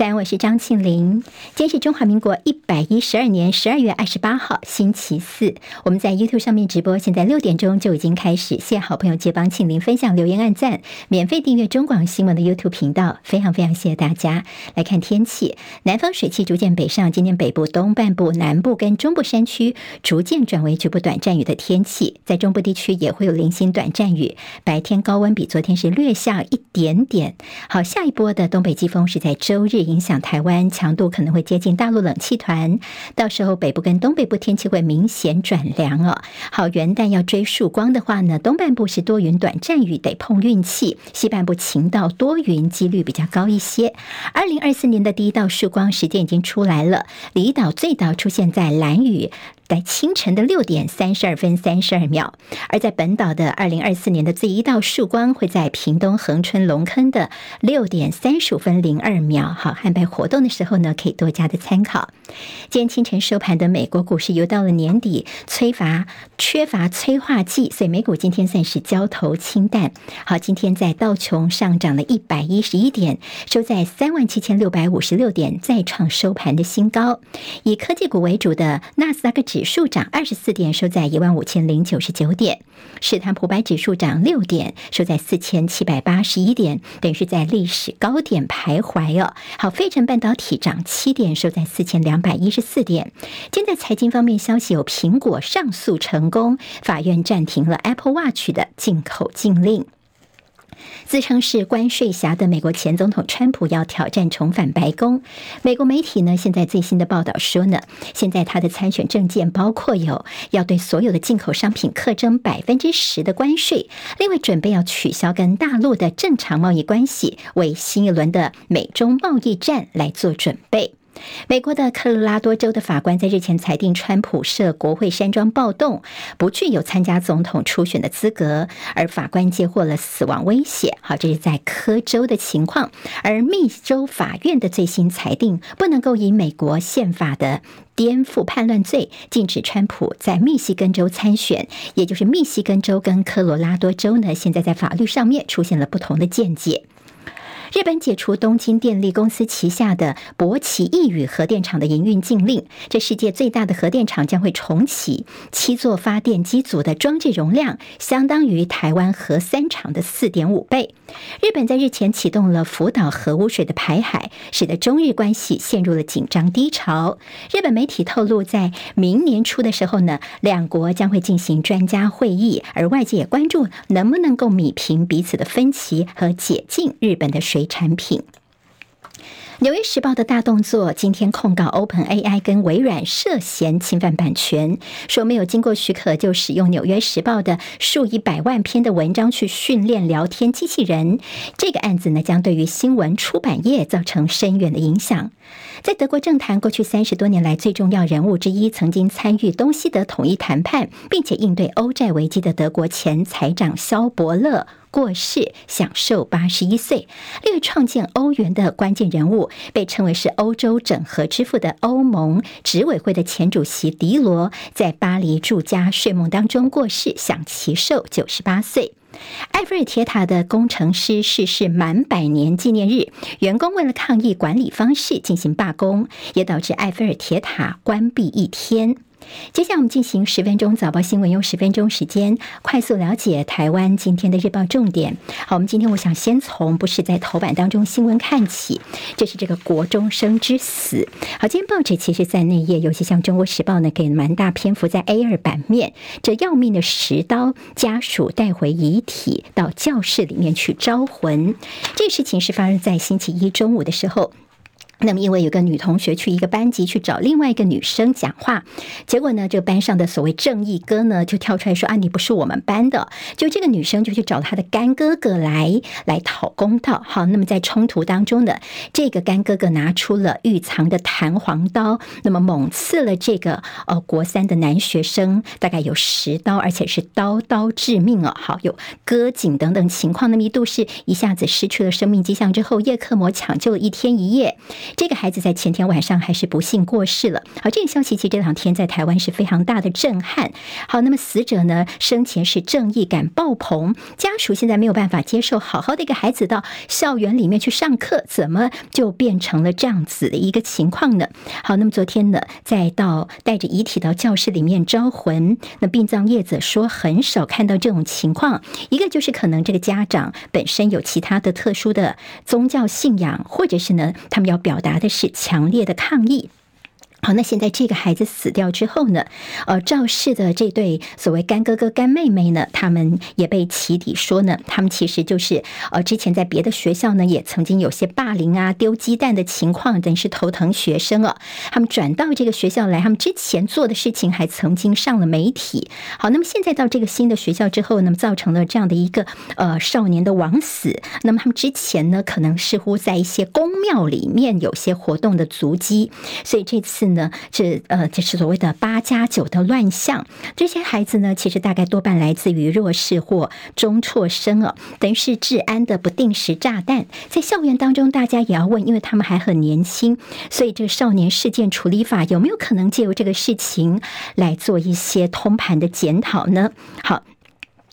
在安，我是张庆玲。今天是中华民国一百一十二年十二月二十八号，星期四。我们在 YouTube 上面直播，现在六点钟就已经开始。谢谢好朋友接帮庆玲分享、留言、按赞，免费订阅中广新闻的 YouTube 频道，非常非常谢谢大家。来看天气，南方水汽逐渐北上，今天北部、东半部、南部跟中部山区逐渐转为局部短暂雨的天气，在中部地区也会有零星短暂雨。白天高温比昨天是略下一点点。好，下一波的东北季风是在周日。影响台湾，强度可能会接近大陆冷气团，到时候北部跟东北部天气会明显转凉哦。好，元旦要追曙光的话呢，东半部是多云短暂雨，得碰运气；西半部晴到多云，几率比较高一些。二零二四年的第一道曙光时间已经出来了，离岛最早出现在蓝雨。在清晨的六点三十二分三十二秒，而在本岛的二零二四年的第一道曙光会在屏东恒春龙坑的六点三十五分零二秒。好，汉白活动的时候呢，可以多加的参考。今天清晨收盘的美国股市，又到了年底，缺乏缺乏催化剂，所以美股今天算是交投清淡。好，今天在道琼上涨了一百一十一点，收在三万七千六百五十六点，再创收盘的新高。以科技股为主的纳斯达克指指数涨二十四点，收在一万五千零九十九点；史坦普白指数涨六点，收在四千七百八十一点，等于是在历史高点徘徊哦。好，费城半导体涨七点，收在四千两百一十四点。今在财经方面消息有苹果上诉成功，法院暂停了 Apple Watch 的进口禁令。自称是关税侠的美国前总统川普要挑战重返白宫。美国媒体呢，现在最新的报道说呢，现在他的参选政见包括有要对所有的进口商品课征百分之十的关税，另外准备要取消跟大陆的正常贸易关系，为新一轮的美中贸易战来做准备。美国的科罗拉多州的法官在日前裁定，川普涉国会山庄暴动，不具有参加总统初选的资格，而法官接获了死亡威胁。好，这是在科州的情况，而密州法院的最新裁定，不能够以美国宪法的颠覆叛乱罪禁止川普在密西根州参选，也就是密西根州跟科罗拉多州呢，现在在法律上面出现了不同的见解。日本解除东京电力公司旗下的博奇一羽核电厂的营运禁令，这世界最大的核电厂将会重启，七座发电机组的装置容量相当于台湾核三厂的四点五倍。日本在日前启动了福岛核污水的排海，使得中日关系陷入了紧张低潮。日本媒体透露，在明年初的时候呢，两国将会进行专家会议，而外界也关注能不能够米平彼此的分歧和解禁日本的水。产品。《纽约时报》的大动作，今天控告 OpenAI 跟微软涉嫌侵犯版权，说没有经过许可就使用《纽约时报》的数以百万篇的文章去训练聊天机器人。这个案子呢，将对于新闻出版业造成深远的影响。在德国政坛过去三十多年来最重要人物之一，曾经参与东西德统一谈判，并且应对欧债危机的德国前财长萧伯勒。过世，享寿八十一岁。另外，创建欧元的关键人物，被称为是欧洲整合之父的欧盟执委会的前主席迪罗，在巴黎住家睡梦当中过世，享其寿九十八岁。埃菲尔铁塔的工程师逝世满百年纪念日，员工为了抗议管理方式进行罢工，也导致埃菲尔铁塔关闭一天。接下来我们进行十分钟早报新闻，用十分钟时间快速了解台湾今天的日报重点。好，我们今天我想先从不是在头版当中新闻看起，这是这个国中生之死。好，今天报纸其实在内页，尤其像《中国时报》呢，给蛮大篇幅在 A 二版面，这要命的石刀，家属带回遗体到教室里面去招魂。这事情是发生在星期一中午的时候。那么，因为有个女同学去一个班级去找另外一个女生讲话，结果呢，这个班上的所谓正义哥呢，就跳出来说：“啊，你不是我们班的。”就这个女生就去找她的干哥哥来来讨公道。好，那么在冲突当中呢，这个干哥哥拿出了预藏的弹簧刀，那么猛刺了这个呃国三的男学生，大概有十刀，而且是刀刀致命哦。好，有割颈等等情况。那么一度是一下子失去了生命迹象之后，叶克膜抢救了一天一夜。这个孩子在前天晚上还是不幸过世了。好，这个消息其实这两天在台湾是非常大的震撼。好，那么死者呢，生前是正义感爆棚，家属现在没有办法接受，好好的一个孩子到校园里面去上课，怎么就变成了这样子的一个情况呢？好，那么昨天呢，再到带着遗体到教室里面招魂，那殡葬业者说很少看到这种情况，一个就是可能这个家长本身有其他的特殊的宗教信仰，或者是呢，他们要表达的是强烈的抗议。好，那现在这个孩子死掉之后呢，呃，肇事的这对所谓干哥哥干妹妹呢，他们也被起底说呢，他们其实就是呃，之前在别的学校呢，也曾经有些霸凌啊、丢鸡蛋的情况，等于是头疼学生啊。他们转到这个学校来，他们之前做的事情还曾经上了媒体。好，那么现在到这个新的学校之后，那么造成了这样的一个呃少年的枉死。那么他们之前呢，可能似乎在一些宫庙里面有些活动的足迹，所以这次。呢，这呃，就是所谓的八加九的乱象。这些孩子呢，其实大概多半来自于弱势或中辍生哦，等于是治安的不定时炸弹。在校园当中，大家也要问，因为他们还很年轻，所以这个少年事件处理法有没有可能借由这个事情来做一些通盘的检讨呢？好。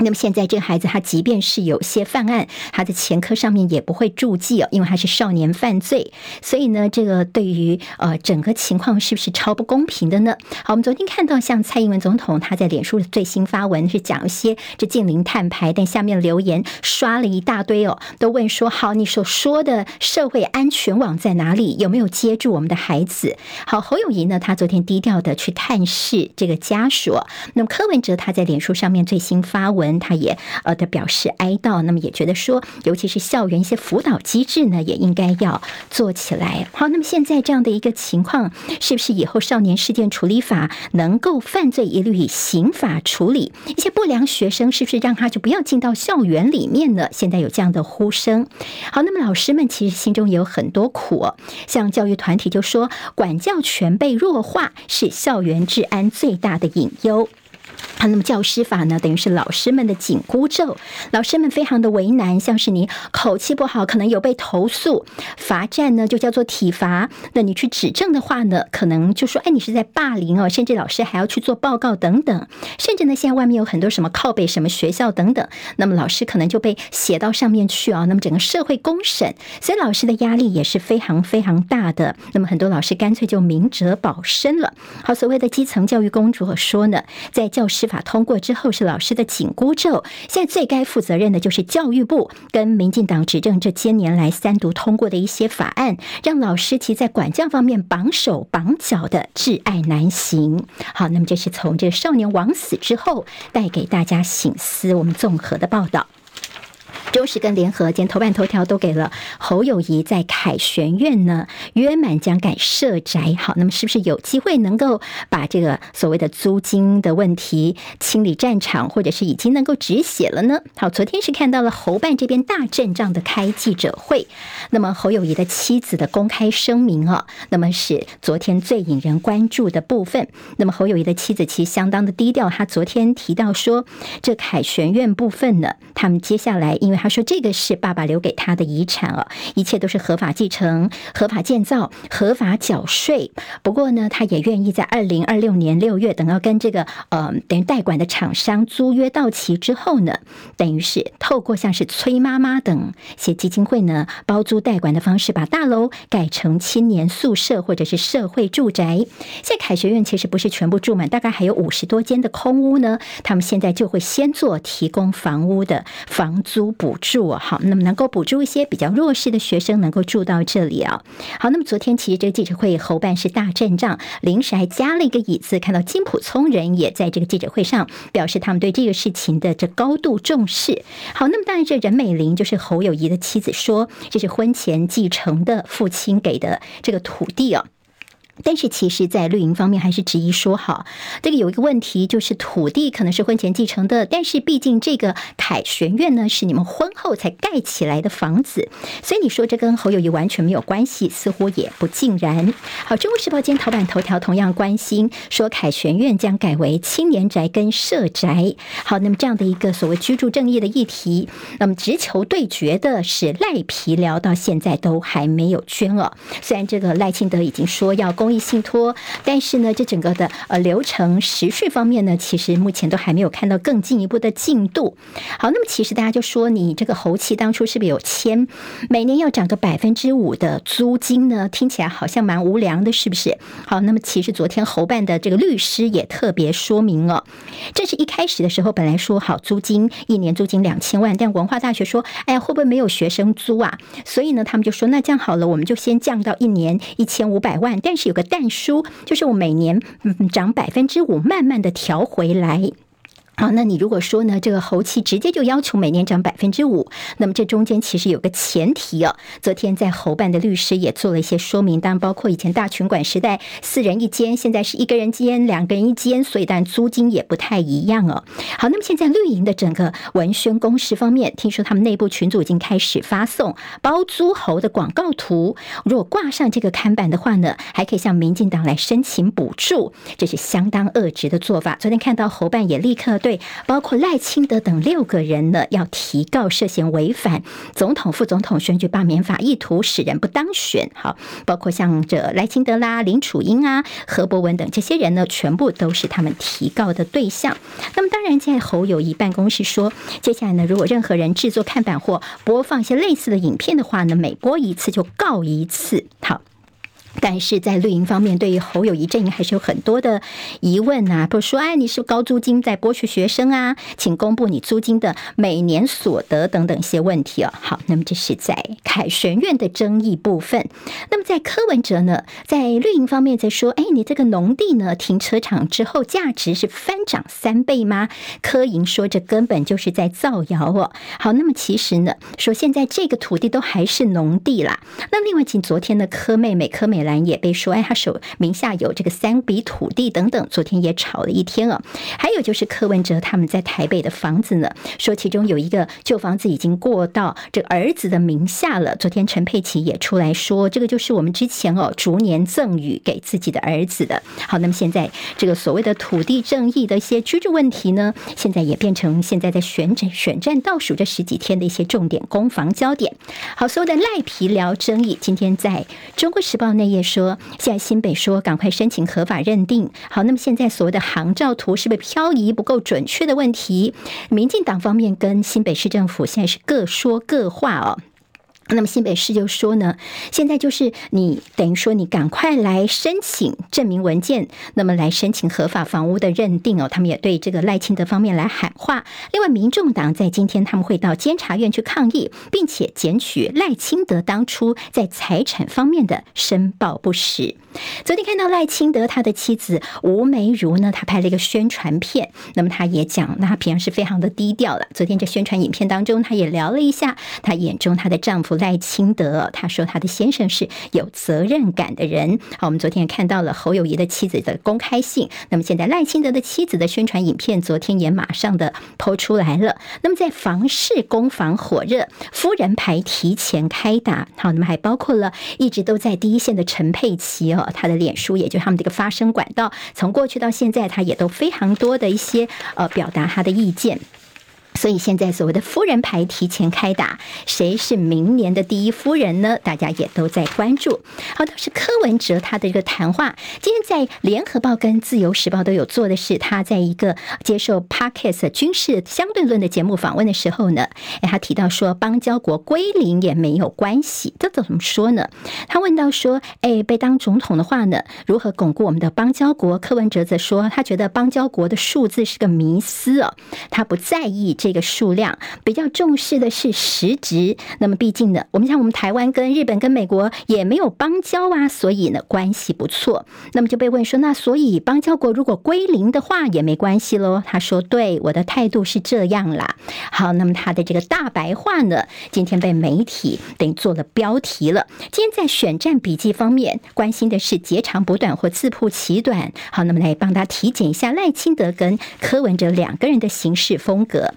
那么现在这个孩子，他即便是有些犯案，他的前科上面也不会注记哦，因为他是少年犯罪，所以呢，这个对于呃整个情况是不是超不公平的呢？好，我们昨天看到像蔡英文总统他在脸书的最新发文是讲一些这近邻碳排，但下面留言刷了一大堆哦，都问说：好，你所说的社会安全网在哪里？有没有接住我们的孩子？好，侯友宜呢，他昨天低调的去探视这个家属。那么柯文哲他在脸书上面最新发文。他也呃的表示哀悼，那么也觉得说，尤其是校园一些辅导机制呢，也应该要做起来。好，那么现在这样的一个情况，是不是以后少年事件处理法能够犯罪一律以刑法处理？一些不良学生是不是让他就不要进到校园里面呢？现在有这样的呼声。好，那么老师们其实心中也有很多苦，像教育团体就说，管教权被弱化是校园治安最大的隐忧。好，那么教师法呢，等于是老师们的紧箍咒，老师们非常的为难。像是你口气不好，可能有被投诉，罚站呢就叫做体罚。那你去指证的话呢，可能就说，哎，你是在霸凌哦，甚至老师还要去做报告等等。甚至呢，现在外面有很多什么靠北什么学校等等，那么老师可能就被写到上面去啊。那么整个社会公审，所以老师的压力也是非常非常大的。那么很多老师干脆就明哲保身了。好，所谓的基层教育公主说呢，在教施法通过之后是老师的紧箍咒，现在最该负责任的就是教育部跟民进党执政这些年来三读通过的一些法案，让老师其在管教方面绑手绑脚的挚爱难行。好，那么这是从这个少年枉死之后带给大家醒思，我们综合的报道。中时跟联合今天头版头条都给了侯友谊在凯旋苑呢约满将改设宅，好，那么是不是有机会能够把这个所谓的租金的问题清理战场，或者是已经能够止血了呢？好，昨天是看到了侯办这边大阵仗的开记者会，那么侯友谊的妻子的公开声明啊，那么是昨天最引人关注的部分。那么侯友谊的妻子其实相当的低调，他昨天提到说，这凯旋苑部分呢，他们接下来因为他说：“这个是爸爸留给他的遗产哦，一切都是合法继承、合法建造、合法缴税。不过呢，他也愿意在二零二六年六月，等到跟这个呃等于代管的厂商租约到期之后呢，等于是透过像是崔妈妈等些基金会呢，包租代管的方式，把大楼改成青年宿舍或者是社会住宅。现在凯学院其实不是全部住满，大概还有五十多间的空屋呢。他们现在就会先做提供房屋的房租补。”补助好，那么能够补助一些比较弱势的学生能够住到这里啊。好，那么昨天其实这个记者会侯办是大阵仗，临时还加了一个椅子，看到金普聪人也在这个记者会上表示他们对这个事情的这高度重视。好，那么当然这任美玲就是侯友谊的妻子说，这是婚前继承的父亲给的这个土地哦。但是其实，在绿营方面还是质疑说，好，这个有一个问题，就是土地可能是婚前继承的，但是毕竟这个凯旋苑呢是你们婚后才盖起来的房子，所以你说这跟侯友谊完全没有关系，似乎也不尽然。好，《中国时报》今天头版头条同样关心说，凯旋苑将改为青年宅跟社宅。好，那么这样的一个所谓居住正义的议题，那么直球对决的是赖皮聊，到现在都还没有捐哦。虽然这个赖清德已经说要公。信托，但是呢，这整个的呃流程时序方面呢，其实目前都还没有看到更进一步的进度。好，那么其实大家就说，你这个侯妻当初是不是有签每年要涨个百分之五的租金呢？听起来好像蛮无良的，是不是？好，那么其实昨天侯办的这个律师也特别说明哦，这是一开始的时候本来说好租金一年租金两千万，但文化大学说，哎呀，会不会没有学生租啊？所以呢，他们就说，那这样好了，我们就先降到一年一千五百万，但是有个。但书就是我每年嗯涨百分之五，慢慢的调回来。好，那你如果说呢，这个侯期直接就要求每年涨百分之五，那么这中间其实有个前提哦。昨天在侯办的律师也做了一些说明，当然包括以前大群馆时代四人一间，现在是一个人间、两个人一间，所以但租金也不太一样哦。好，那么现在绿营的整个文宣攻势方面，听说他们内部群组已经开始发送包租侯的广告图，如果挂上这个看板的话呢，还可以向民进党来申请补助，这是相当恶质的做法。昨天看到侯办也立刻对。对，包括赖清德等六个人呢，要提告涉嫌违反总统、副总统选举罢免法，意图使人不当选。好，包括像这赖清德啦、林楚英啊、何博文等这些人呢，全部都是他们提告的对象。那么，当然，在侯友宜办公室说，接下来呢，如果任何人制作看板或播放一些类似的影片的话呢，每播一次就告一次。好。但是在绿营方面，对于侯友谊阵营还是有很多的疑问呐、啊，比如说，哎，你是高租金在剥削学生啊？请公布你租金的每年所得等等一些问题哦。好，那么这是在凯旋苑的争议部分。那么在柯文哲呢，在绿营方面在说，哎，你这个农地呢，停车场之后价值是翻涨三倍吗？柯莹说这根本就是在造谣哦。好，那么其实呢，说现在这个土地都还是农地啦。那另外，请昨天的柯妹妹柯美。美兰也被说，哎，他手名下有这个三笔土地等等，昨天也吵了一天啊。还有就是柯文哲他们在台北的房子呢，说其中有一个旧房子已经过到这儿子的名下了。昨天陈佩琪也出来说，这个就是我们之前哦逐年赠与给自己的儿子的。好，那么现在这个所谓的土地正义的一些居住问题呢，现在也变成现在在选战选战倒数这十几天的一些重点攻防焦点。好，所有的赖皮聊争议，今天在中国时报内。也说，现在新北说赶快申请合法认定。好，那么现在所谓的航照图是不是漂移不够准确的问题？民进党方面跟新北市政府现在是各说各话哦。那么新北市就说呢，现在就是你等于说你赶快来申请证明文件，那么来申请合法房屋的认定哦。他们也对这个赖清德方面来喊话。另外，民众党在今天他们会到监察院去抗议，并且检举赖清德当初在财产方面的申报不实。昨天看到赖清德他的妻子吴梅如呢，他拍了一个宣传片，那么他也讲，那他平常是非常的低调了。昨天这宣传影片当中，他也聊了一下他眼中他的丈夫。赖清德，他说他的先生是有责任感的人。好，我们昨天也看到了侯友谊的妻子的公开信。那么现在赖清德的妻子的宣传影片，昨天也马上的抛出来了。那么在房市攻防火热，夫人牌提前开打。好，那么还包括了一直都在第一线的陈佩琪哦，他的脸书也就是他们这个发声管道，从过去到现在，他也都非常多的一些呃表达他的意见。所以现在所谓的夫人牌提前开打，谁是明年的第一夫人呢？大家也都在关注。好，倒是柯文哲他的一个谈话，今天在联合报跟自由时报都有做的是，他在一个接受 Parkes 军事相对论的节目访问的时候呢，哎，他提到说邦交国归零也没有关系，这怎么说呢？他问到说，哎，被当总统的话呢，如何巩固我们的邦交国？柯文哲则说，他觉得邦交国的数字是个迷思哦，他不在意这。这个数量，比较重视的是实质。那么毕竟呢，我们像我们台湾跟日本跟美国也没有邦交啊，所以呢关系不错。那么就被问说，那所以邦交国如果归零的话也没关系喽？他说：对，我的态度是这样啦。好，那么他的这个大白话呢，今天被媒体等于做了标题了。今天在选战笔记方面，关心的是截长补短或自曝其短。好，那么来帮他体检一下赖清德跟柯文哲两个人的行事风格。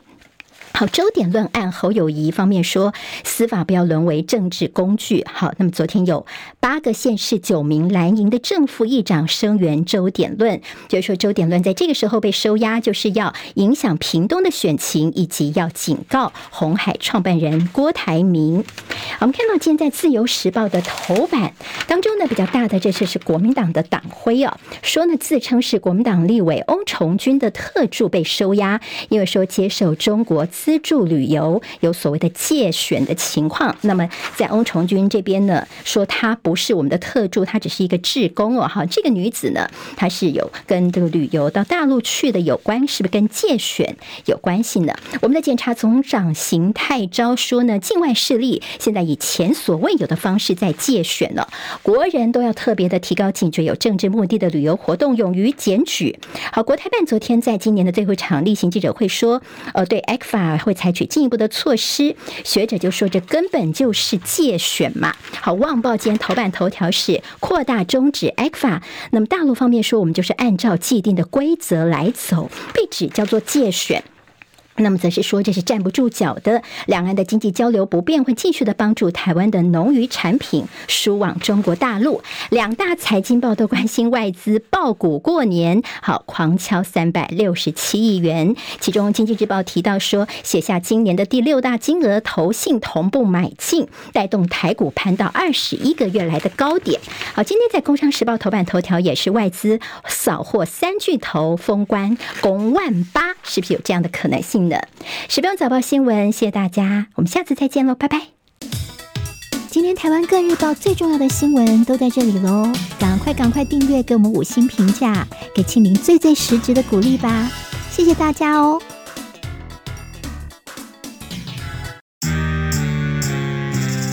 好，周点论案，侯友谊方面说，司法不要沦为政治工具。好，那么昨天有八个县市九名蓝营的正副议长声援周点论，就是说周点论在这个时候被收押，就是要影响屏东的选情，以及要警告红海创办人郭台铭。我们看到今天在自由时报的头版当中呢，比较大的这次是国民党的党徽啊，说呢自称是国民党立委欧崇军的特助被收押，因为说接受中国。资助旅游有所谓的借选的情况，那么在翁崇军这边呢，说他不是我们的特助，他只是一个志工哦。哈，这个女子呢，她是有跟这个旅游到大陆去的有关，是不是跟借选有关系呢？我们的检察总长邢泰昭说呢，境外势力现在以前所未有的方式在借选了，国人都要特别的提高警觉，有政治目的的旅游活动勇于检举。好，国台办昨天在今年的最后一场例行记者会说，呃，对 ECFA。还会采取进一步的措施，学者就说这根本就是界选嘛。好，《旺报》今天头版头条是扩大终止 ECFA，那么大陆方面说我们就是按照既定的规则来走，被指叫做界选。那么则是说，这是站不住脚的。两岸的经济交流不便，会继续的帮助台湾的农渔产品输往中国大陆。两大财经报都关心外资爆股过年，好，狂敲三百六十七亿元。其中，《经济日报》提到说，写下今年的第六大金额，投信同步买进，带动台股攀到二十一个月来的高点。好，今天在《工商时报》头版头条也是外资扫货三巨头封关攻万八，是不是有这样的可能性？的十分早报新闻，谢谢大家，我们下次再见喽，拜拜。今天台湾各日报最重要的新闻都在这里喽，赶快赶快订阅，给我们五星评价，给庆玲最最实质的鼓励吧，谢谢大家哦。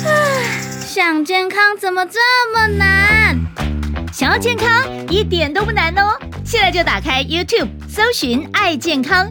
啊，想健康怎么这么难？想要健康一点都不难哦，现在就打开 YouTube，搜寻“爱健康”。